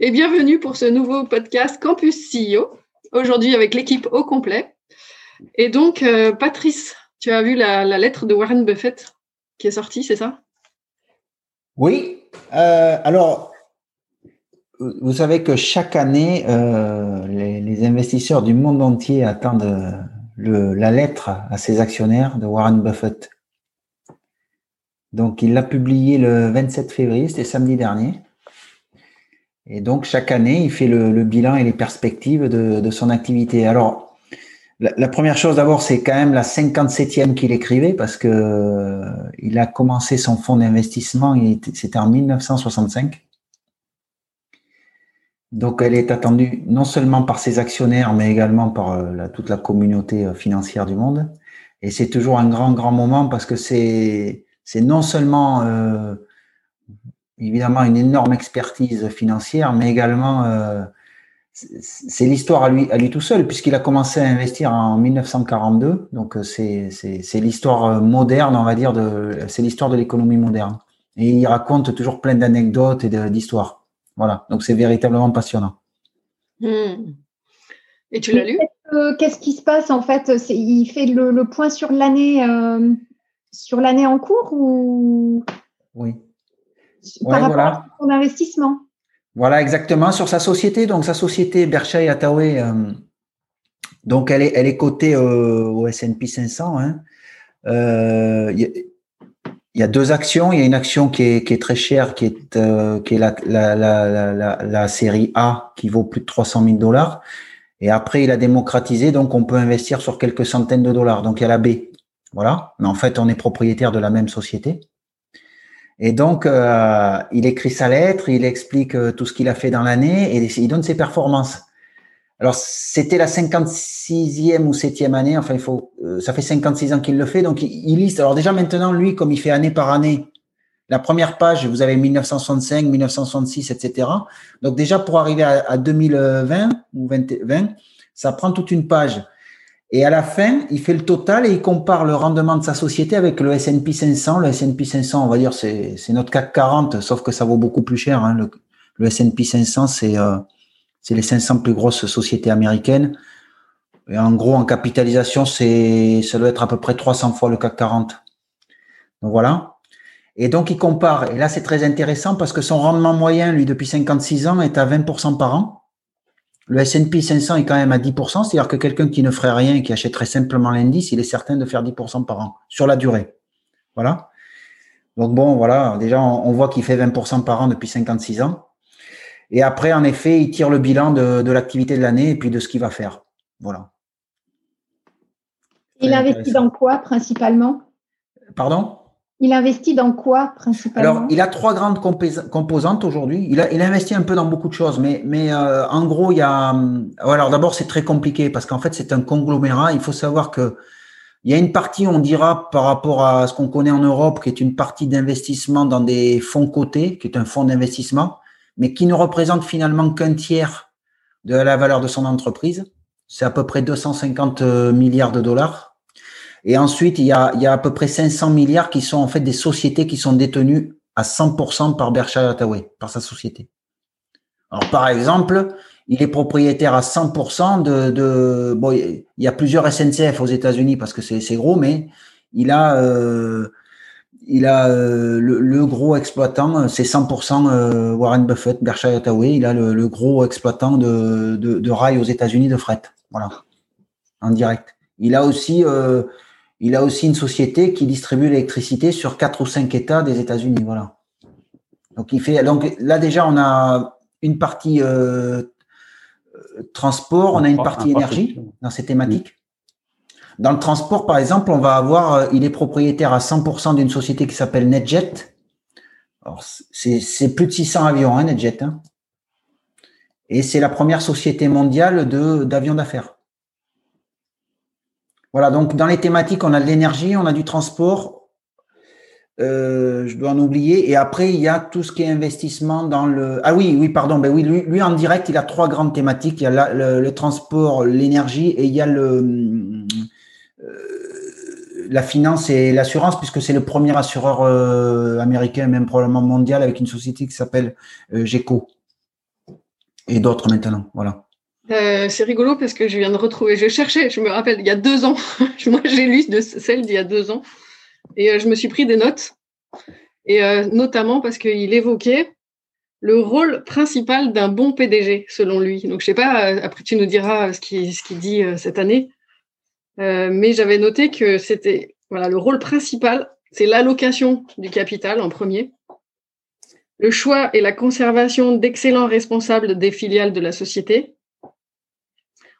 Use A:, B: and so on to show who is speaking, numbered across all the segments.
A: et bienvenue pour ce nouveau podcast Campus CEO. Aujourd'hui avec l'équipe au complet. Et donc, euh, Patrice, tu as vu la, lettre de Warren Buffett qui est sortie, c'est ça?
B: Oui. Euh, alors, vous savez que chaque année, euh, les, investisseurs du monde entier attendent la lettre à ses actionnaires de Warren Buffett. Donc, il l'a publié le 27 février, c'était samedi dernier. Et donc, chaque année, il fait le, bilan et les perspectives de, son activité. Alors, la, première chose d'abord, c'est quand même la 57e qu'il écrivait parce que euh, il a commencé son fonds d'investissement, c'était en 1965. Donc, elle est attendue non seulement par ses actionnaires, mais également par euh, toute la communauté euh, financière du monde. Et c'est toujours un grand, grand moment parce que c'est non seulement évidemment une énorme expertise financière, mais également euh, c'est l'histoire à lui, à lui tout seul, puisqu'il a commencé à investir en 1942. Donc euh, c'est l'histoire euh, moderne, on va dire, de c'est l'histoire de l'économie moderne. Et il raconte toujours plein d'anecdotes et d'histoires. Voilà, donc c'est véritablement passionnant.
A: Hmm. Et tu l'as lu?
C: Qu'est-ce qui se passe en fait? Il fait le, le, point sur l'année sur l'année en cours ou?
B: Oui
C: par rapport à son investissement.
B: Voilà, exactement. Sur sa société, donc sa société Berkshire Hathaway, euh, donc elle est, elle est cotée au S&P 500. Hein. Euh, il y, a deux actions. Il y a une action qui est, qui est très chère, qui est, euh, qui est la, la, la, la, série A, qui vaut plus de 300 000 dollars. Et après, il a démocratisé, donc on peut investir sur quelques centaines de dollars. Donc il y a la B. Voilà. Mais en fait, on est propriétaire de la même société. Et donc, euh, il écrit sa lettre, il explique euh, tout ce qu'il a fait dans l'année et il donne ses performances. Alors, c'était la 56e ou 7e année. Enfin, il faut, euh, ça fait 56 ans qu'il le fait. Donc, il, liste. Alors, déjà, maintenant, lui, comme il fait année par année, la première page, vous avez 1965, 1966, etc. Donc, déjà, pour arriver à, à 2020 ou 2020, ça prend toute une page. Et à la fin, il fait le total et il compare le rendement de sa société avec le S&P 500. Le S&P 500, on va dire, c'est notre CAC 40, sauf que ça vaut beaucoup plus cher. Hein. Le, le S&P 500, c'est euh, les 500 plus grosses sociétés américaines. Et en gros, en capitalisation, c'est ça doit être à peu près 300 fois le CAC 40. Donc voilà. Et donc, il compare. Et là, c'est très intéressant parce que son rendement moyen, lui, depuis 56 ans, est à 20% par an. Le S&P 500 est quand même à 10%, c'est-à-dire que quelqu'un qui ne ferait rien, qui achèterait simplement l'indice, il est certain de faire 10% par an sur la durée. Voilà. Donc bon, voilà, déjà on, voit qu'il fait 20% par an depuis 56 ans. Et après, en effet, il tire le bilan de, l'activité de l'année et puis de ce qu'il va faire. Voilà.
C: Il investit dans quoi principalement?
B: Pardon?
C: Il investit dans quoi principalement
B: Alors, il a trois grandes composantes aujourd'hui. Il il a investi un peu dans beaucoup de choses, mais, mais euh, en gros, il y a. Euh, alors, d'abord, c'est très compliqué parce qu'en fait, c'est un conglomérat. Il faut savoir que il y a une partie, on dira, par rapport à ce qu'on connaît en Europe, qui est une partie d'investissement dans des fonds cotés, qui est un fonds d'investissement, mais qui ne représente finalement qu'un tiers de la valeur de son entreprise. C'est à peu près 250 euh, milliards de dollars et ensuite, il y, a, il y a à peu près 500 milliards qui sont en fait des sociétés qui sont détenues à 100% par Berkshire Hathaway, par sa société. Alors, par exemple, il est propriétaire à 100% de, de bon, il y a plusieurs SNCF aux États-Unis parce que c'est gros, mais il a, euh, il a euh, le, gros exploitant, c'est 100% euh, Warren Buffett, Berkshire Hathaway. Il a le, gros exploitant de, de, de rails aux États-Unis de fret, voilà, en direct. Il a aussi il a aussi une société qui distribue l'électricité sur quatre ou cinq États des États-Unis. Voilà. Donc il fait. Donc là déjà, on a une partie euh, transport, on a une partie énergie dans ces thématiques. Dans le transport, par exemple, on va avoir, euh, il est propriétaire à 100% d'une société qui s'appelle NetJet. C'est plus de 600 avions, hein, NetJet. Hein. Et c'est la première société mondiale d'avions d'affaires. Voilà, donc dans les thématiques, on a de l'énergie, on a du transport, euh, je dois en oublier. Et après, il y a tout ce qui est investissement dans le. Ah oui, oui, pardon. Ben oui, lui, lui en direct, il a trois grandes thématiques. Il y a le, transport, l'énergie et il y a euh, la finance et l'assurance, puisque c'est le premier assureur euh, américain, même probablement mondial, avec une société qui s'appelle GECO et d'autres maintenant. Voilà.
A: C'est rigolo parce que je viens de retrouver, je cherchais, je me rappelle, il y a deux ans, moi j'ai lu celle d'il y a deux ans, et euh, je me suis pris des notes, et euh, notamment parce qu'il évoquait le rôle principal d'un bon PDG, selon lui. Donc, je sais pas, euh, après tu nous diras ce qu'il dit cette année, mais j'avais noté que c'était voilà, le rôle principal, c'est l'allocation du capital en premier, le choix et la conservation d'excellents responsables des filiales de la société,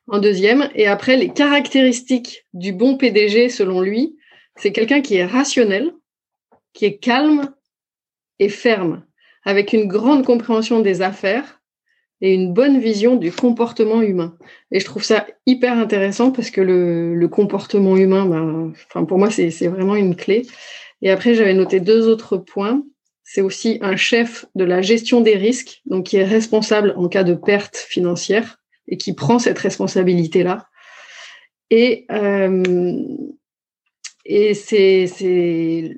A: en deuxième, et après les caractéristiques du bon PDG, selon lui, c'est quelqu'un qui est rationnel, qui est calme et ferme, avec une grande compréhension des affaires et une bonne vision du comportement humain. Et je trouve ça hyper intéressant parce que le, comportement humain, ben, pour moi, c'est vraiment une clé. Et après, j'avais noté deux autres points. C'est aussi un chef de la gestion des risques, donc qui est responsable en cas de perte financière et qui prend cette responsabilité-là. Et euh, et c'est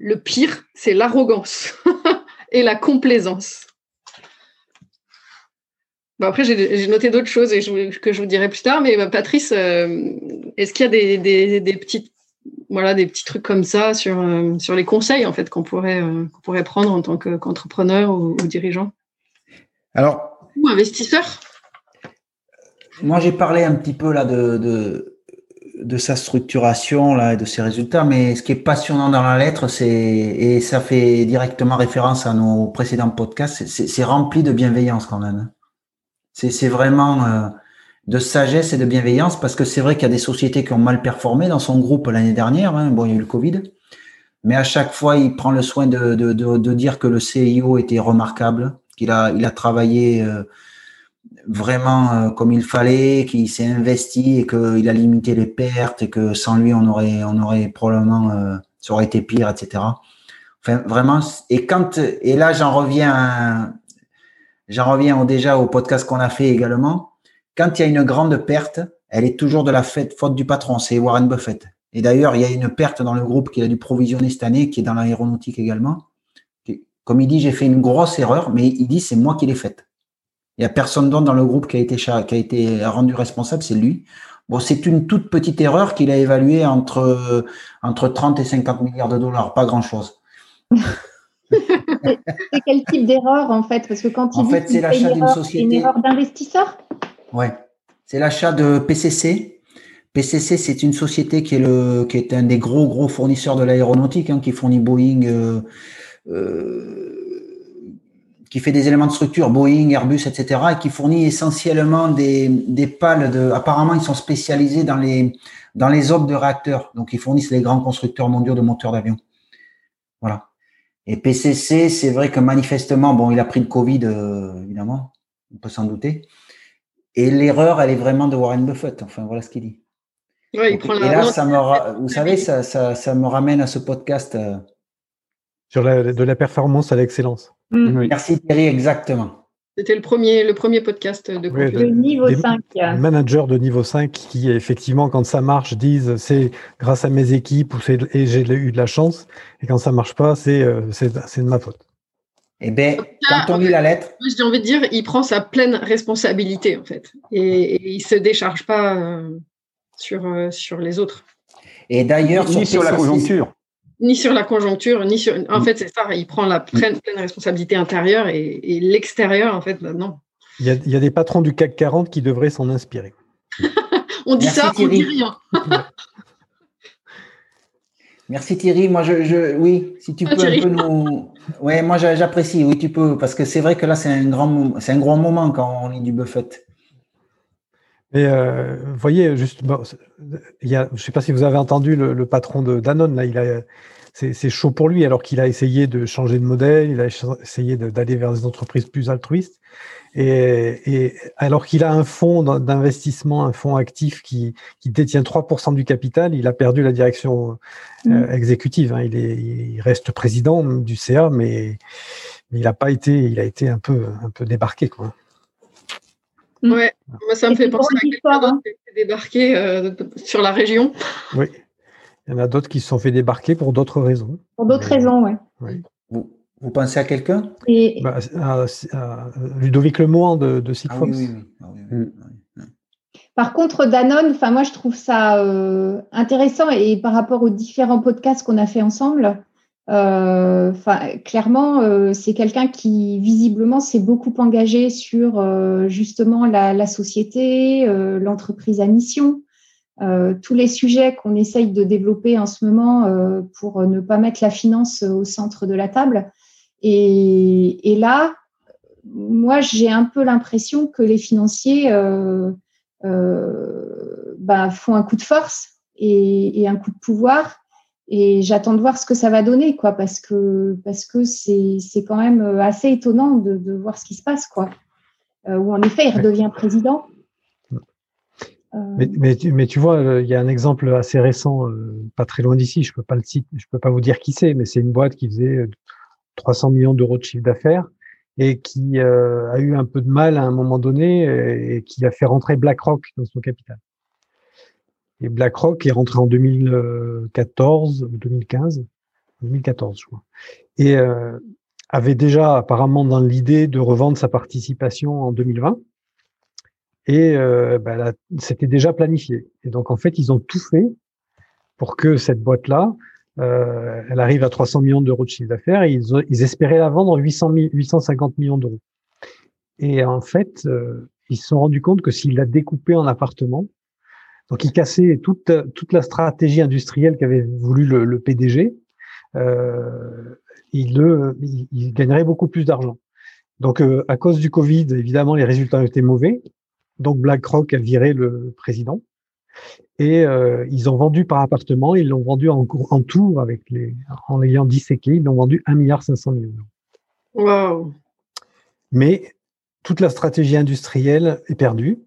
A: le pire, c'est l'arrogance et la complaisance. Bon, après, j'ai noté d'autres choses et que je vous dirai plus tard. Mais bah, Patrice, euh, est-ce qu'il y a des, des, des, petites, voilà, des petits trucs comme ça sur, euh, sur les conseils en fait qu'on pourrait, euh, pourrait prendre en tant qu'entrepreneur ou, dirigeant?
B: Alors,
A: ou investisseur?
B: Moi, j'ai parlé un petit peu là de de sa structuration là et de ses résultats, mais ce qui est passionnant dans la lettre, c'est et ça fait directement référence à nos précédents podcasts, c'est rempli de bienveillance quand même. C'est vraiment euh, de sagesse et de bienveillance parce que c'est vrai qu'il y a des sociétés qui ont mal performé dans son groupe l'année dernière. Hein, bon, il y a eu le Covid, mais à chaque fois, il prend le soin de, de, de, dire que le CIO était remarquable, qu'il a, il a travaillé. Euh, vraiment euh, comme il fallait, qu'il s'est investi et qu'il a limité les pertes et que sans lui on aurait on aurait probablement euh, ça aurait été pire, etc. Enfin vraiment et quand et là j'en reviens j'en reviens déjà au podcast qu'on a fait également. Quand il y a une grande perte, elle est toujours de la faute du patron, c'est Warren Buffett. Et d'ailleurs, il y a une perte dans le groupe qu'il a dû provisionner cette année, qui est dans l'aéronautique également. Comme il dit, j'ai fait une grosse erreur, mais il dit c'est moi qui l'ai faite. Il n'y a personne d'autre dans le groupe qui a été, qui a été rendu responsable, c'est lui. Bon, c'est une toute petite erreur qu'il a évaluée entre, entre 30 et 50 milliards de dollars, pas grand-chose.
C: c'est quel type d'erreur en fait? Parce que quand il
B: en fait, c'est l'achat d'une société.
C: Une erreur d'investisseur?
B: Ouais, c'est l'achat de PCC. PCC, c'est une société qui est, le, qui est un des gros, gros fournisseurs de l'aéronautique, hein, qui fournit Boeing, euh, euh, qui fait des éléments de structure, Boeing, Airbus, etc., et qui fournit essentiellement des, des pales de. Apparemment, ils sont spécialisés dans les dans les offres de réacteurs. Donc, ils fournissent les grands constructeurs mondiaux de moteurs d'avion. Voilà. Et PCC, c'est vrai que manifestement, bon, il a pris le Covid, euh, évidemment, on peut s'en douter. Et l'erreur, elle est vraiment de Warren Buffett. Enfin, voilà ce qu'il dit.
A: Ouais, il prend
B: et là, ça me, vous savez, ça, ça, ça, me ramène à ce podcast. Euh,
D: Sur la, de la performance à l'excellence.
B: Mm. Merci Thierry, exactement.
A: C'était le premier, le premier podcast de,
C: oui, niveau 5.
D: Managers de niveau 5 qui, effectivement, quand ça marche, disent c'est grâce à mes équipes ou et j'ai eu de la chance. Et quand ça marche pas, c'est euh, de ma faute.
B: Eh bien, quand on lit la lettre.
A: J'ai envie de dire, il prend sa pleine responsabilité, en fait. Et, il ne se décharge pas euh, sur, euh, sur les autres.
B: Et d'ailleurs,
E: sur la conjoncture
A: ni sur la conjoncture, ni sur. En mm. fait, c'est ça, il prend la pleine, responsabilité intérieure et, l'extérieur, en fait, bah, non.
D: Il y, a, il y, a, des patrons du CAC 40 qui devraient s'en inspirer.
A: on dit ça, on dit rien.
B: Merci Thierry. Moi, je, oui, si tu ah, peux un peu nous. Ouais, moi j'apprécie. Oui, tu peux, parce que c'est vrai que là, c'est un grand, c'est un grand moment quand on lit du Buffett.
D: Mais euh, vous voyez, juste, il y a, je ne sais pas si vous avez entendu le, patron de Danone, là, il a, c'est chaud pour lui, alors qu'il a essayé de changer de modèle, il a essayé d'aller vers des entreprises plus altruistes. Et, alors qu'il a un fonds d'investissement, un fonds actif qui, détient 3% du capital, il a perdu la direction euh, mm. exécutive. Hein. Il, est, il reste président du CA, mais, il a pas été, il a été un peu, un peu débarqué, quoi.
A: Mm. Ouais, moi ça me fait penser à quelqu'un d'autre qui a été débarqué euh, sur la région.
D: Oui, il y en a d'autres qui se sont fait débarquer pour d'autres raisons.
C: Pour d'autres raisons, ouais.
D: oui.
B: Vous pensez à quelqu'un?
D: Bah, Ludovic Lemoine de, de ah oui, ah mm.
C: Par contre, Danone, enfin moi je trouve ça euh, intéressant et par rapport aux différents podcasts qu'on a fait ensemble, euh, clairement euh, c'est quelqu'un qui visiblement s'est beaucoup engagé sur justement la, société, l'entreprise à mission, tous les sujets qu'on essaye de développer en ce moment pour ne pas mettre la finance au centre de la table. Et, là, moi, j'ai un peu l'impression que les financiers euh, euh, bah, font un coup de force et, un coup de pouvoir. Et j'attends de voir ce que ça va donner, quoi, parce que parce que c'est quand même assez étonnant de, voir ce qui se passe, quoi. Euh, où en effet, il redevient président.
D: Mais, mais, tu, mais, tu, vois, il y a un exemple assez récent, pas très loin d'ici. Je peux pas le je peux pas vous dire qui c'est, mais c'est une boîte qui faisait 300 millions d'euros de chiffre d'affaires et qui euh, a eu un peu de mal à un moment donné et, qui a fait rentrer BlackRock dans son capital. Et BlackRock est rentré en 2014 ou 2015, 2014 je crois, et euh, avait déjà apparemment dans l'idée de revendre sa participation en 2020. Et euh, bah, c'était déjà planifié. Et donc en fait, ils ont tout fait pour que cette boîte-là euh, elle arrive à 300 millions d'euros de chiffre d'affaires et ils, espéraient la vendre 800 850 millions d'euros. Et en fait, euh, ils se sont rendus compte que s'ils la découpaient en appartements, donc ils cassaient toute, toute la stratégie industrielle qu'avait voulu le, PDG, euh, il, le, il, gagnerait beaucoup plus d'argent. Donc euh, à cause du Covid, évidemment, les résultats ont été mauvais. Donc BlackRock a viré le président. Et euh, ils ont vendu par appartement, ils l'ont vendu en, en tout, avec les, en l'ayant disséqué, ils l'ont vendu 1,5 milliard
A: Wow.
D: Mais toute la stratégie industrielle est perdue.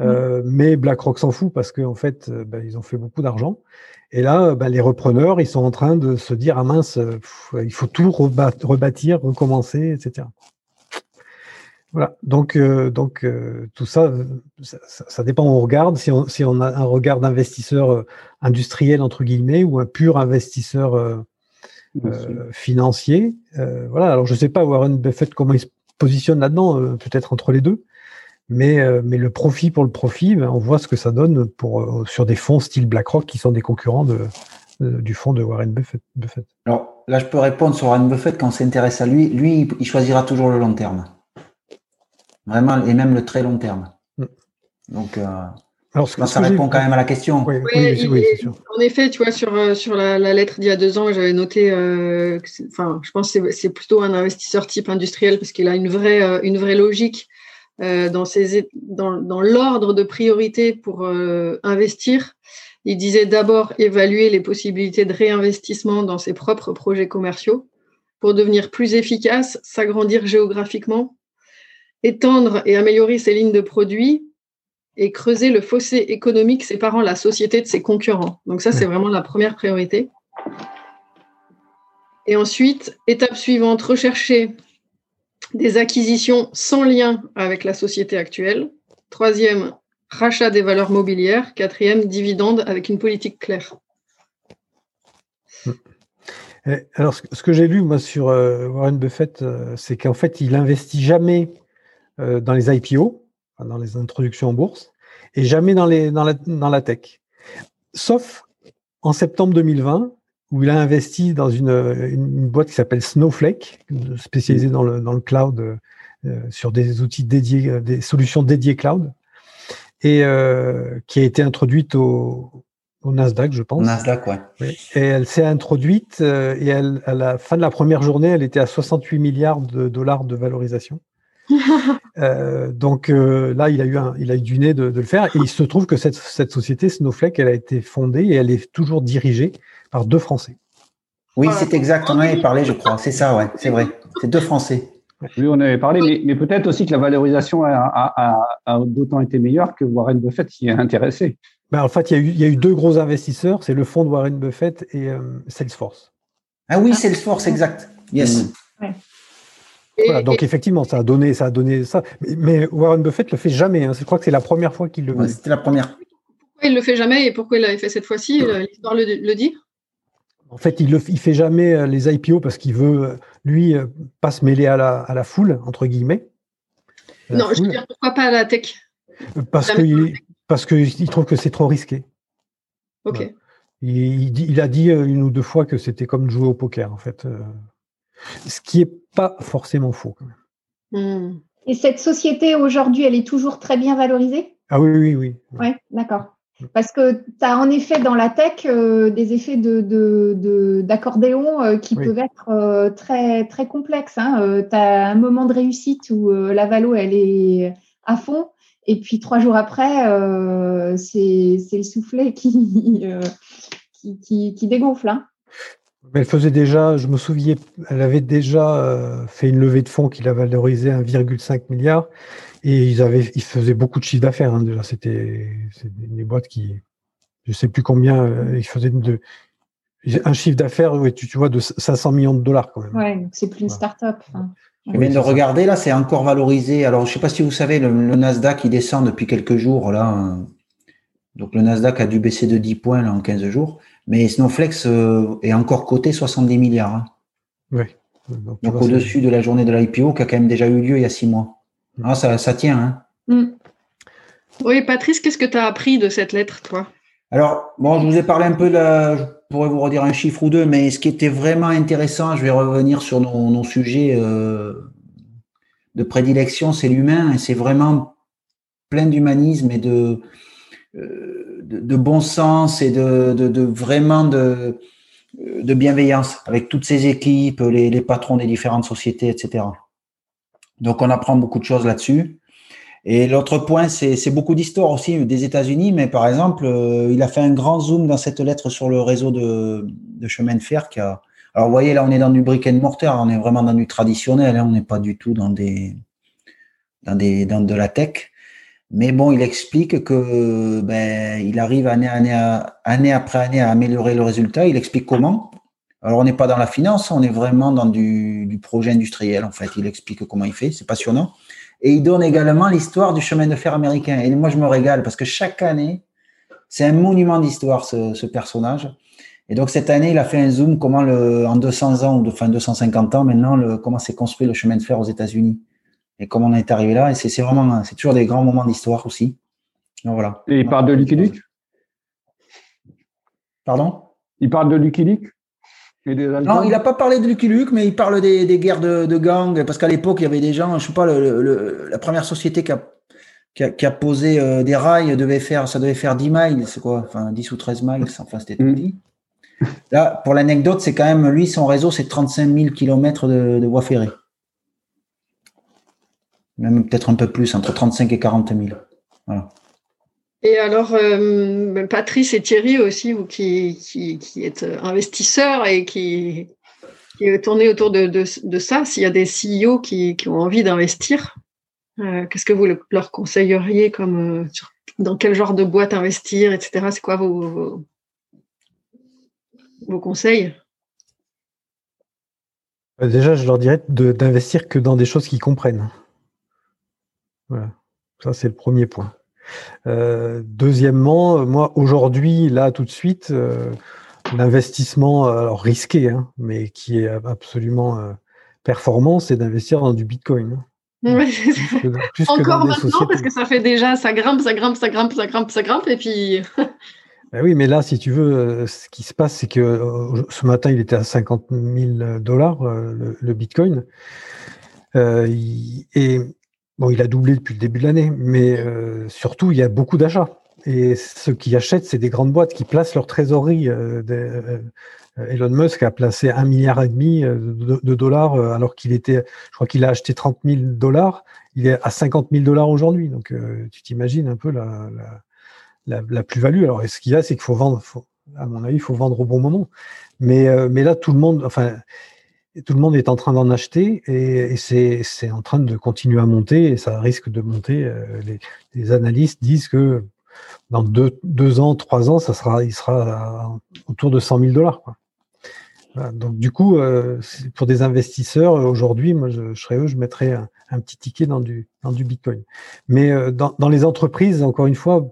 D: Euh. Mais BlackRock s'en fout parce qu'en en fait, euh, ben, ils ont fait beaucoup d'argent. Et là, ben, les repreneurs, ils sont en train de se dire ah mince, il faut tout rebâtir, recommencer, etc. Voilà. Donc, euh, donc euh, tout ça, ça, dépend où on regarde. Si on, si on a un regard d'investisseur euh, industriel entre guillemets ou un pur investisseur financier, voilà. Alors, je sais pas Warren Buffett comment il se positionne là-dedans, peut-être entre les deux. Mais, mais le profit pour le profit, ben, on voit ce que ça donne pour sur des fonds style BlackRock qui sont des concurrents de, du fonds de Warren Buffett. Buffett.
B: Alors là, je peux répondre sur Warren Buffett quand on s'intéresse à lui. Lui, il choisira toujours le long terme. Vraiment, et même le très long terme. Mm. Donc, euh, Alors, ça répond quand même à la question.
A: Oui, oui, sûr. En effet, tu vois, sur, euh, sur la, lettre d'il y a deux ans, j'avais noté, euh, enfin, je pense que c'est plutôt un investisseur type industriel parce qu'il a une vraie, une vraie logique dans, ses, dans, l'ordre de priorité pour investir. Il disait d'abord évaluer les possibilités de réinvestissement dans ses propres projets commerciaux pour devenir plus efficace, s'agrandir géographiquement étendre et améliorer ses lignes de produits et creuser le fossé économique séparant la société de ses concurrents. Donc ça, c'est vraiment la première priorité. Et ensuite, étape suivante, rechercher des acquisitions sans lien avec la société actuelle. Troisième, rachat des valeurs mobilières. Quatrième, dividende avec une politique claire.
D: Alors, ce que j'ai lu, moi, sur euh, Warren Buffett, euh, c'est qu'en fait, il investit jamais euh, dans les IPO, dans les introductions en bourse, et jamais dans, dans la tech. Sauf en septembre 2020, où il a investi dans une, une boîte qui s'appelle Snowflake, spécialisée dans le, dans le cloud, euh, sur des outils dédiés, euh, des solutions dédiées cloud, et euh, qui a été introduite au, au Nasdaq, je pense.
B: Nasdaq, ouais.
D: Et elle s'est introduite, et elle, à la fin de la première journée, elle était à 68 milliards de dollars de valorisation. Euh, donc euh, là, il a eu un, il a eu du nez de, le faire. Et il se trouve que cette, cette, société Snowflake, elle a été fondée et elle est toujours dirigée par deux Français.
B: Oui, c'est exact. On en avait parlé, je crois. C'est ça, ouais. C'est vrai. C'est deux Français.
E: Oui, on avait parlé, mais, peut-être aussi que la valorisation a, d'autant été meilleure que Warren Buffett s'y est intéressé.
D: Ben, en fait, il y, a eu, deux gros investisseurs, c'est le fonds de Warren Buffett et euh, Salesforce.
B: Ah oui, Salesforce, exact. Yes.
D: Voilà, donc effectivement, ça a donné, ça a donné ça. Mais, Warren Buffett le fait jamais. Hein. Je crois que c'est la première fois qu'il le
B: fait. C'était la première.
A: Pourquoi il le fait jamais et pourquoi il l'avait fait cette fois-ci L'histoire le, dit?
D: En fait, il ne fait jamais euh, les IPO parce qu'il veut, euh, lui, euh, pas se mêler à la, à la foule, entre guillemets.
A: non, je veux dire, pourquoi pas à la tech?
D: Parce qu'il trouve que c'est trop risqué.
A: Ok.
D: Il, il, a dit une ou deux fois que c'était comme jouer au poker, en fait. Ce qui n'est pas forcément faux. Quand
C: même. Hmm. Et cette société, aujourd'hui, elle est toujours très bien valorisée?
D: Ah oui, oui, oui.
C: Oui, d'accord. Parce que tu as en effet dans la tech euh, des effets d'accordéon de, de, euh, qui peuvent être euh, très, très complexes. Hein. tu as un moment de réussite où la valo, elle est à fond. Et puis trois jours après, c'est le soufflet qui, qui, qui, dégonfle. Hein.
D: Elle faisait déjà, je me souviens, elle avait déjà fait une levée de fonds qui la valorisait 1,5 milliard. Et ils avaient, ils faisaient beaucoup de chiffre d'affaires. Hein, déjà, c'était des boîtes qui, je sais plus combien, euh, ils faisaient de, un chiffre d'affaires, tu, tu, vois, de 500 millions de dollars quand même.
C: Ouais, c'est plus une start-up. Hein.
B: Mais de regarder là, c'est encore valorisé. Alors, je sais pas si vous savez, le, Nasdaq il descend depuis quelques jours là. Donc le Nasdaq a dû baisser de 10 points là en 15 jours, mais Snowflex euh, est encore coté 70 milliards. Hein.
D: Oui.
B: Donc, Donc au-dessus de la journée de l'IPO qui a quand même déjà eu lieu il y a 6 mois. Ah, ça, tient. Hein.
A: Mm. Oui, Patrice, qu'est-ce que tu as appris de cette lettre, toi?
B: Alors, bon, je vous ai parlé un peu, de je pourrais vous redire un chiffre ou deux, mais ce qui était vraiment intéressant, je vais revenir sur nos, sujets euh, de prédilection, c'est l'humain, et c'est vraiment plein d'humanisme et de, euh, de, bon sens et de, vraiment de, de bienveillance avec toutes ces équipes, les patrons des différentes sociétés, etc. Donc, on apprend beaucoup de choses là-dessus. Et l'autre point, c'est beaucoup d'histoire aussi des États-Unis, mais par exemple, euh, il a fait un grand zoom dans cette lettre sur le réseau de, de chemin de fer qui. Alors, vous voyez, là, on est dans du brick and mortar, on est vraiment dans du traditionnel, hein, on n'est pas du tout dans des, dans des, dans de la tech. Mais bon, il explique que ben, il arrive année après année à améliorer le résultat. Il explique comment. Alors, on n'est pas dans la finance, on est vraiment dans du, projet industriel, en fait. Il explique comment il fait, c'est passionnant. Et il donne également l'histoire du chemin de fer américain. Et moi, je me régale parce que chaque année, c'est un monument d'histoire, ce, personnage. Et donc, cette année, il a fait un zoom, comment le, en 200 ans, ou enfin 250 ans maintenant, le, comment s'est construit le chemin de fer aux États-Unis. Et comment on est arrivé là. Et c'est vraiment, c'est toujours des grands moments d'histoire aussi. Donc, voilà.
E: Et il parle de Lucky Luke?
B: Pardon?
E: Il parle de Lucky Luke?
B: Non, il n'a pas parlé de Lucky Luke, mais il parle des, guerres de, de gangs, parce qu'à l'époque, il y avait des gens, je sais pas, le, la première société qui a, qui a, posé euh, des rails devait faire, ça devait faire 10 miles, c'est quoi Enfin, 10 ou 13 miles, enfin, c'était tout dit. Là, pour l'anecdote, c'est quand même, lui, son réseau, c'est 35 000 km de, de voies ferrées. Même peut-être un peu plus, entre 35 et 40 000. Voilà.
A: Et alors, euh, Patrice et Thierry aussi, vous qui, êtes investisseurs et qui, qui tournez autour de, ça, s'il y a des CEO qui, qui ont envie d'investir, euh, qu'est-ce que vous leur conseilleriez comme euh, dans quel genre de boîte investir, etc. C'est quoi vos, vos, conseils?
D: Déjà, je leur dirais d'investir que dans des choses qu'ils comprennent. Voilà. Ça, c'est le premier point. Euh, deuxièmement, moi aujourd'hui, là tout de suite, euh, l'investissement alors risqué, hein, mais qui est absolument euh, performant, c'est d'investir dans du Bitcoin.
A: Hein. Encore maintenant, parce que ça fait déjà, ça grimpe, ça grimpe, ça grimpe, ça grimpe, ça grimpe, et puis.
D: Ben oui, mais là, si tu veux, ce qui se passe, c'est que ce matin, il était à 50 000 dollars, le, Bitcoin. et Bon, il a doublé depuis le début de l'année, mais euh, surtout, il y a beaucoup d'achats. Et ceux qui achètent, c'est des grandes boîtes qui placent leur trésorerie. Euh, euh, Elon Musk a placé un milliard et demi de, dollars alors qu'il était, je crois qu'il a acheté 30 000 dollars. Il est à 50 000 dollars aujourd'hui. Donc, tu t'imagines un peu la, plus-value. Alors, ce qu'il y a, c'est qu'il faut vendre, à mon avis, il faut vendre au bon moment. Mais, mais là, tout le monde, enfin, tout le monde est en train d'en acheter et, c'est en train de continuer à monter et ça risque de monter. Les, les analystes disent que dans deux, ans, trois ans, ça sera, il sera autour de 100 000 dollars. Donc du coup, euh, pour des investisseurs aujourd'hui, moi je, serais eux, je mettrais un, petit ticket dans du dans du Bitcoin. Mais euh, dans, les entreprises, encore une fois,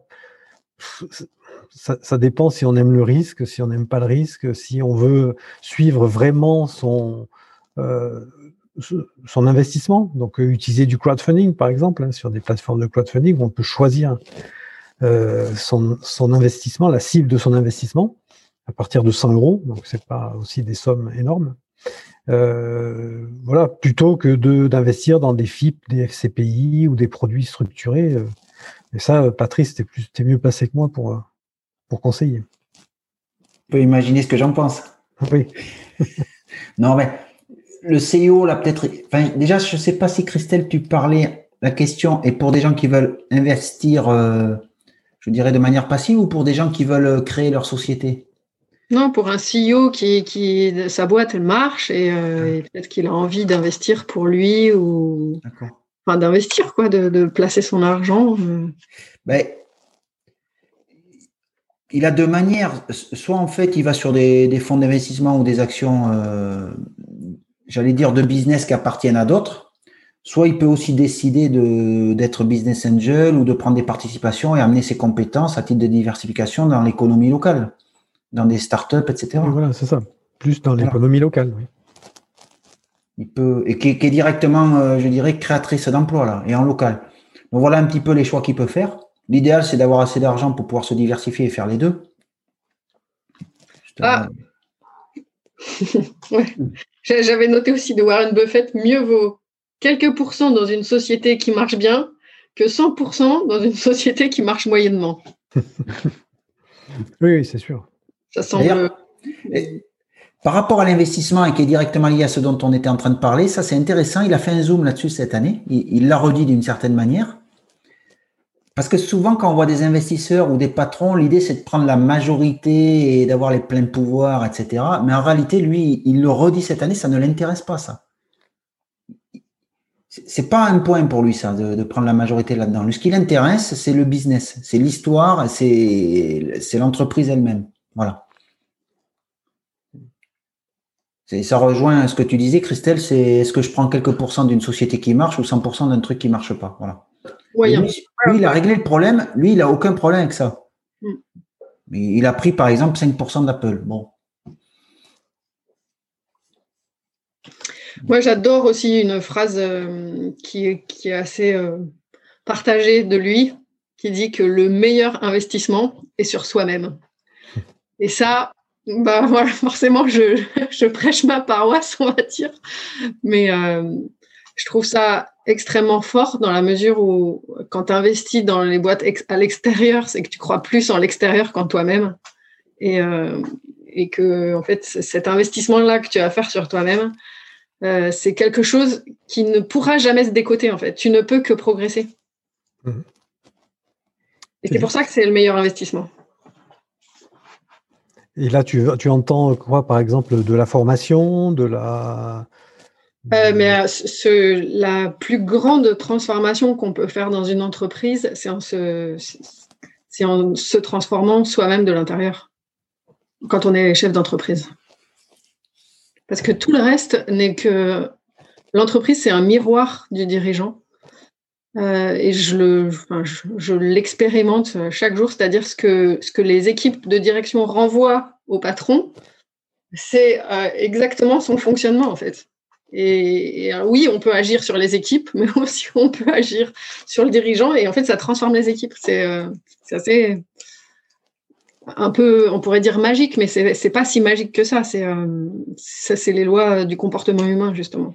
D: ça, dépend si on aime le risque, si on n'aime pas le risque, si on veut suivre vraiment son euh, son investissement. Donc utiliser du crowdfunding par exemple hein, sur des plateformes de crowdfunding, on peut choisir euh, son, son, investissement, la cible de son investissement, à partir de 100 euros, donc c'est pas aussi des sommes énormes. Euh, voilà, plutôt que d'investir dans des FIP, des FCPI ou des produits structurés. Euh. Et ça, Patrice, t'es mieux placé que moi pour pour conseiller.
B: Tu peux imaginer ce que j'en pense.
D: Oui.
B: non, mais le CEO, là, peut-être. Enfin, déjà, je sais pas si Christelle, tu parlais. La question est pour des gens qui veulent investir je dirais de manière passive ou pour des gens qui veulent créer leur société?
A: Non, pour un CEO qui, qui sa boîte elle marche et, euh, ah. peut-être qu'il a envie d'investir pour lui ou enfin d'investir quoi, de, placer son argent. Euh.
B: Ben, il a deux manières. Soit en fait, il va sur des, fonds d'investissement ou des actions, euh, j'allais dire de business qui appartiennent à d'autres. Soit il peut aussi décider d'être business angel ou de prendre des participations et amener ses compétences à titre de diversification dans l'économie locale, dans des startups, etc.
D: voilà, c'est ça. Plus dans l'économie locale, oui.
B: Il peut, et qui, est directement, euh, je dirais, créatrice d'emplois, là, et en local. Donc voilà un petit peu les choix qu'il peut faire. L'idéal, c'est d'avoir assez d'argent pour pouvoir se diversifier et faire les deux.
A: Ah. J'avais noté aussi de Warren Buffett, mieux vaut quelques pourcents dans une société qui marche bien que 100% dans une société qui marche moyennement.
D: oui, c'est sûr.
A: Ça semble.
B: Par rapport à l'investissement et qui est directement lié à ce dont on était en train de parler, ça c'est intéressant. Il a fait un zoom là-dessus cette année. Il l'a redit d'une certaine manière. Parce que souvent, quand on voit des investisseurs ou des patrons, l'idée c'est de prendre la majorité et d'avoir les pleins pouvoirs, etc. Mais en réalité, lui, il le redit cette année, ça ne l'intéresse pas, ça c'est pas un point pour lui ça de, prendre la majorité là-dedans. Ce qui l'intéresse, c'est le business, c'est l'histoire, c'est l'entreprise elle-même. Voilà. Ça rejoint ce que tu disais, Christelle, c'est est-ce que je prends quelques pourcents d'une société qui marche ou 100% d'un truc qui marche pas? Voilà. Lui, il a réglé le problème. Lui, il a aucun problème avec ça. Mm. il a pris, par exemple, 5% d'Apple. Bon,
A: Moi, j'adore aussi une phrase euh, qui, est assez euh, partagée de lui, qui dit que le meilleur investissement est sur soi-même. Et ça, bah voilà, forcément, je, prêche ma paroisse, on va dire. Mais euh, je trouve ça extrêmement fort dans la mesure où quand tu investis dans les boîtes à l'extérieur, c'est que tu crois plus en l'extérieur qu'en toi-même. Et, et que, en fait, cet investissement-là que tu vas faire sur toi-même, euh, c'est quelque chose qui ne pourra jamais se décoter en fait. Tu ne peux que progresser. Mhm. Et c'est pour ça que c'est le meilleur investissement.
D: Et là, tu, tu entends quoi, par exemple, de la formation, de la.
A: Euh, mais euh, la plus grande transformation qu'on peut faire dans une entreprise, c'est en se, c'est en se transformant soi-même de l'intérieur, quand on est chef d'entreprise. Parce que tout le reste n'est que l'entreprise, c'est un miroir du dirigeant. Euh, et je, le, je, l'expérimente chaque jour, c'est-à-dire ce que, ce que les équipes de direction renvoient au patron, c'est euh, exactement son fonctionnement en fait. Et, euh, oui, on peut agir sur les équipes, mais aussi on peut agir sur le dirigeant, et en fait, ça transforme les équipes. C'est assez, un peu, on pourrait dire magique, mais c'est pas si magique que ça. C'est euh, ça, c'est les lois du comportement humain justement.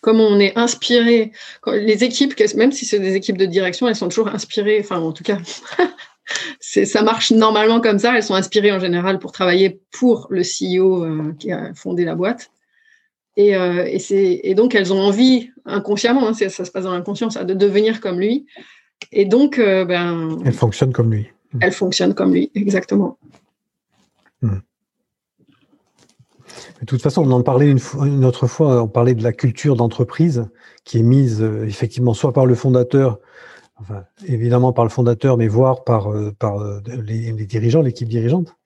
A: Comme on est inspiré, les équipes, même si c'est des équipes de direction, elles sont toujours inspirées. Enfin, en tout cas, ça marche normalement comme ça. Elles sont inspirées en général pour travailler pour le CEO euh, qui a fondé la boîte. Et, euh, et, donc elles ont envie inconsciemment, hein, ça, se passe dans l'inconscient, de devenir comme lui. Et donc, ben,
D: elles fonctionnent comme lui.
A: Elle fonctionne comme lui, exactement.
D: De toute façon, on en parlait une, une autre fois, on parlait de la culture d'entreprise qui est mise euh, effectivement soit par le fondateur, enfin, évidemment par le fondateur, mais voire par, euh, par euh, les, dirigeants, l'équipe dirigeante.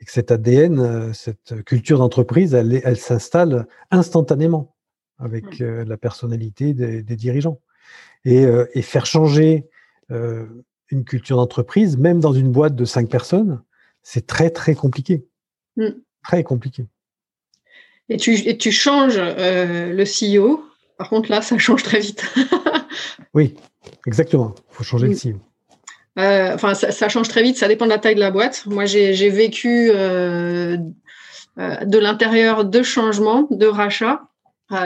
D: Et que cet ADN, cette culture d'entreprise, elle, elle s'installe instantanément avec la personnalité des, des dirigeants. Et, et, faire changer une culture d'entreprise, même dans une boîte de cinq personnes, c'est très très compliqué. Mm. Très compliqué.
A: Et tu, et tu changes euh, le CEO. Par contre, là, ça change très vite.
D: oui, exactement. Il faut changer le CEO.
A: Euh, enfin, ça, change très vite. Ça dépend de la taille de la boîte. Moi, j'ai vécu euh, de l'intérieur deux changements, deux rachats,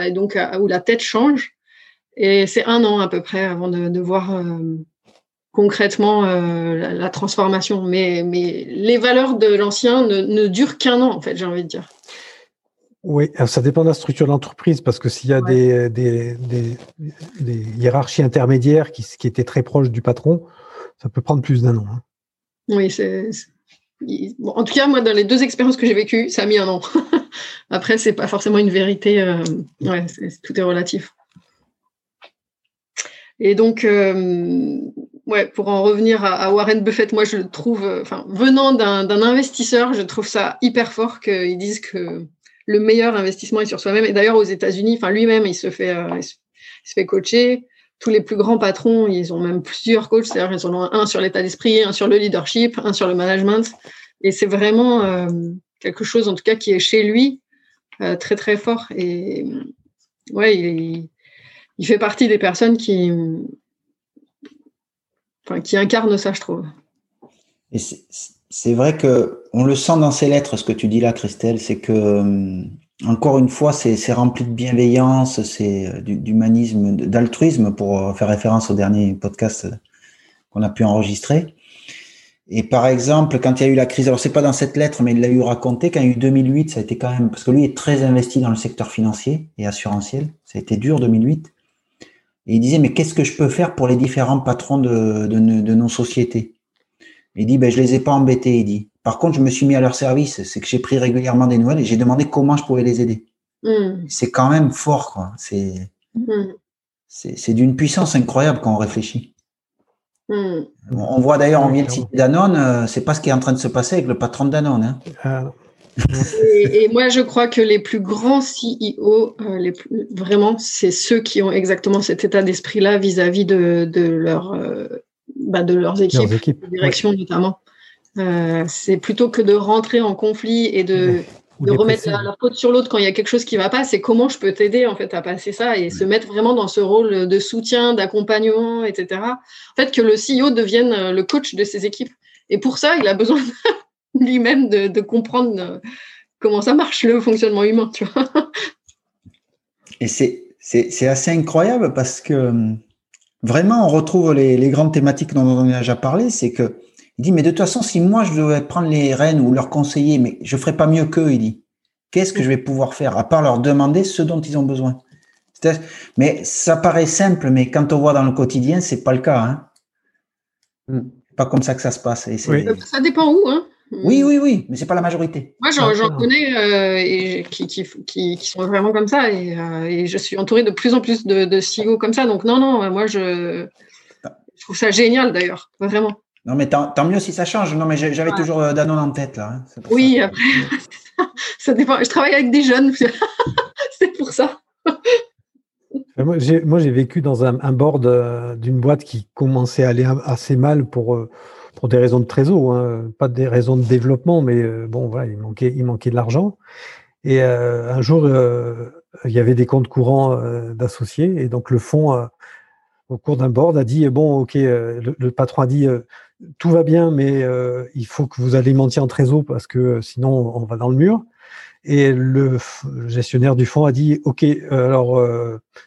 A: et donc où la tête change. Et c'est un an à peu près avant de, voir concrètement la, transformation. Mais, mais les valeurs de l'ancien ne, ne durent qu'un an, en fait, j'ai envie de dire.
D: Oui, ça dépend de la structure de l'entreprise, parce que s'il y a des, des, hiérarchies intermédiaires qui, qui, étaient très proches du patron, ça peut prendre plus d'un an. Hein.
A: Oui, c'est. en tout cas, moi, dans les deux expériences que j'ai vécues, ça a mis un an. Après, c'est pas forcément une vérité. Euh, tout est relatif. Et donc, euh, pour en revenir à, Warren Buffett, moi, je le trouve, enfin, venant d'un investisseur, je trouve ça hyper fort qu'ils disent que le meilleur investissement est sur soi-même. Et d'ailleurs, aux États-Unis, enfin lui-même, il se fait, euh, il se fait coacher. Tous les plus grands patrons, ils ont même plusieurs coachs. C'est-à-dire, ils en ont un sur l'état d'esprit, un sur le leadership, un sur le management. Et c'est vraiment euh, quelque chose, en tout cas, qui est chez lui euh, très très fort. Et ouais, il, fait partie des personnes qui, enfin, qui incarnent ça, je trouve.
B: Et c'est vrai que on le sent dans ces lettres, ce que tu dis là, Christelle, c'est que euh, encore une fois, c'est rempli de bienveillance, c'est euh, d'humanisme, d'altruisme, pour euh, faire référence au dernier podcast qu'on a pu enregistrer. Et par exemple, quand il y a eu la crise, alors c'est pas dans cette lettre, mais il l'a eu raconté, quand il y a eu 2008, ça a été quand même, parce que lui est très investi dans le secteur financier et assurantiel, ça a été dur 2008. Et il disait, mais qu'est-ce que je peux faire pour les différents patrons de, de, de nos sociétés? Il dit, ben, je les ai pas embêtés, il dit. Par contre, je me suis mis à leur service. C'est que j'ai pris régulièrement des nouvelles et j'ai demandé comment je pouvais les aider. Hmm. C'est quand même fort, quoi. C'est, hmm. c'est, d'une puissance incroyable quand on réfléchit. Hmm. on voit d'ailleurs, on vient de citer Danone, euh, c'est pas ce qui est en train de se passer avec le patron de Danone. Hein.
A: Ah. et, moi, je crois que les plus grands CEO, euh, les vraiment, c'est ceux qui ont exactement cet état d'esprit-là vis-à-vis de, leur, euh, bah, de leurs équipes, de direction notamment. Euh, c'est plutôt que de rentrer en conflit et de, remettre la, faute sur l'autre quand il y a quelque chose qui ne va pas, c'est comment je peux t'aider en fait à passer ça et se mettre vraiment dans ce rôle de soutien, d'accompagnement, etc. En fait, que le CEO devienne euh, le coach de ses équipes. Et pour ça, il a besoin lui-même de, comprendre euh, comment ça marche le fonctionnement humain, tu vois.
B: Et c'est assez incroyable parce que hum, vraiment, on retrouve les, grandes thématiques dont on a déjà parlé, c'est que il dit, mais de toute façon, si moi je devais prendre les rênes ou leur conseiller, mais je ferais pas mieux qu'eux, il dit. Qu'est-ce que je vais pouvoir faire à part leur demander ce dont ils ont besoin? Mais ça paraît simple, mais quand on voit dans le quotidien, c'est pas le cas. Hein hmm. Pas comme ça que ça se passe.
A: Ça dépend où, hein
B: oui, oui, oui, mais c'est pas la majorité.
A: Moi, j'en connais euh, et qui, qui, qui, sont vraiment comme ça et, euh, et, je suis entourée de plus en plus de, de CEO comme ça. Donc, non, non, moi, je, je trouve ça génial d'ailleurs, vraiment.
B: Non, mais tant, mieux si ça change. Non, mais j'avais toujours euh, Danone en tête, là.
A: Hein, oui, après, ça dépend. Je travaille avec des jeunes, c'est pour ça.
D: Moi, j'ai vécu dans un, un board d'une boîte qui commençait à aller assez mal pour pour des raisons de trésor, hein, pas des raisons de développement, mais euh, bon, voilà, il manquait, il manquait de l'argent. Et euh, un jour, euh, il y avait des comptes courants d'associés, et donc le fonds, au cours d'un board, a dit bon, ok, le, patron a dit tout va bien, mais il faut que vous alimentiez en trésor parce que sinon on va dans le mur. Et le gestionnaire du fonds a dit ok, alors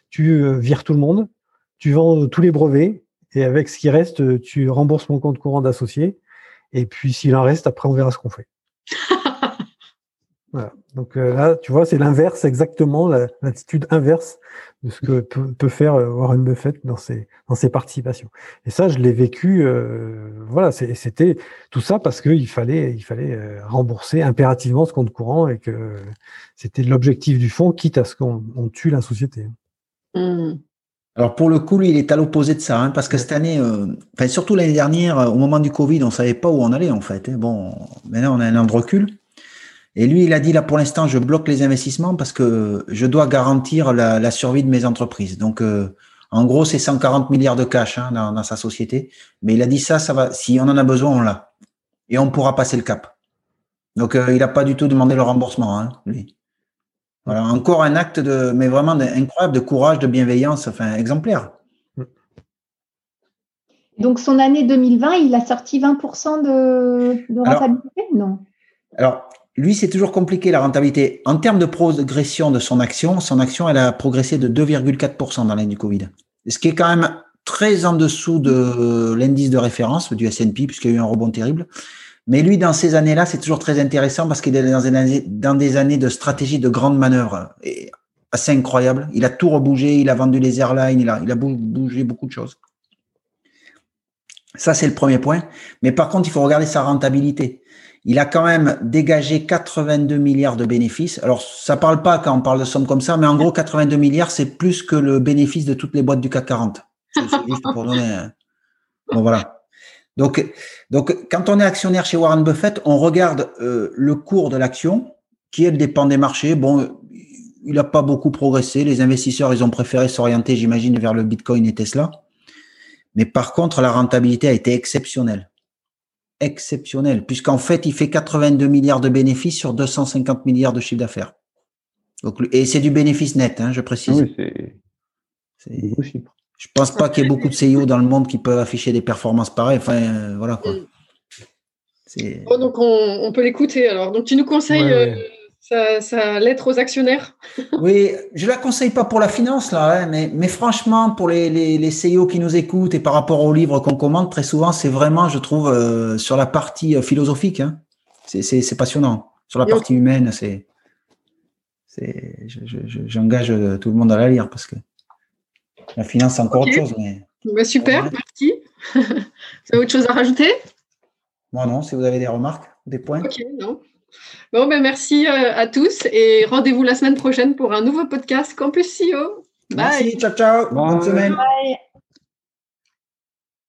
D: tu vires tout le monde, tu vends tous les brevets et avec ce qui reste, tu rembourses mon compte courant d'associé. Et puis s'il en reste, après, on verra ce qu'on fait. Voilà. Donc euh, là, tu vois, c'est l'inverse, exactement l'attitude inverse de ce que peut, faire euh, Warren Buffett dans ses, dans ses participations. Et ça, je l'ai vécu, euh, voilà, c'était tout ça parce qu'il fallait, il fallait rembourser impérativement ce compte courant et que c'était l'objectif du fonds, quitte à ce qu'on tue la société.
B: Mmh. Alors pour le coup, lui, il est à l'opposé de ça, hein, parce que cette année, enfin surtout l'année dernière, au moment du Covid, on savait pas où on allait en fait. Hein. Bon, maintenant on a un an de recul. Et lui, il a dit là pour l'instant, je bloque les investissements parce que je dois garantir la, survie de mes entreprises. Donc, euh, en gros, c'est 140 milliards de cash hein, dans, sa société. Mais il a dit ça, ça va. Si on en a besoin, on l'a. Et on pourra passer le cap. Donc, euh, il n'a pas du tout demandé le remboursement, hein, lui. Voilà, encore un acte de, mais vraiment incroyable de courage, de bienveillance, enfin exemplaire.
C: Donc, son année 2020, il a sorti 20% de, de rentabilité, non
B: Alors, lui, c'est toujours compliqué la rentabilité. En termes de progression de son action, son action, elle a progressé de 2,4% dans l'année du Covid. Ce qui est quand même très en dessous de l'indice de référence du S&P puisqu'il y a eu un rebond terrible. Mais lui, dans ces années-là, c'est toujours très intéressant parce qu'il est dans des, années, de stratégie de grande manœuvre assez incroyable. Il a tout rebougé, il a vendu les airlines, il a bougé beaucoup de choses. Ça, c'est le premier point. Mais par contre, il faut regarder sa rentabilité il a quand même dégagé 82 milliards de bénéfices. Alors, ça parle pas quand on parle de sommes comme ça, mais en gros, 82 milliards, c'est plus que le bénéfice de toutes les boîtes du CAC 40. C'est juste pour donner. Bon, voilà. Donc, donc, quand on est actionnaire chez Warren Buffett, on regarde euh, le cours de l'action, qui elle dépend des marchés. Bon, il n'a pas beaucoup progressé. Les investisseurs, ils ont préféré s'orienter, j'imagine, vers le Bitcoin et Tesla. Mais par contre, la rentabilité a été exceptionnelle exceptionnel, puisqu'en fait, il fait 82 milliards de bénéfices sur 250 milliards de chiffre d'affaires. Et c'est du bénéfice net, hein, je précise. Oui, c'est Je pense pas qu'il y ait beaucoup de CEO dans le monde qui peuvent afficher des performances pareilles. Enfin, euh, voilà quoi.
A: Donc on, peut l'écouter alors. Donc tu nous conseilles euh, sa, lettre aux actionnaires
B: Oui, je la conseille pas pour la finance, là, hein, mais, mais franchement, pour les, les, les CEO qui nous écoutent et par rapport aux livres qu'on commande, très souvent, c'est vraiment, je trouve, euh, sur la partie euh, philosophique. Hein. C'est passionnant. Sur la partie humaine, c'est. J'engage euh, tout le monde à la lire parce que la finance, c'est encore autre chose. Mais...
A: Bah, super, merci. vous avez autre chose à rajouter?
B: Moi, non, si vous avez des remarques, des points.
A: Ok, non. Bon, ben merci euh, à tous et rendez-vous la semaine prochaine pour un nouveau podcast Campus CEO.
B: Bye. Merci, ciao, ciao. Bonne semaine. Bye.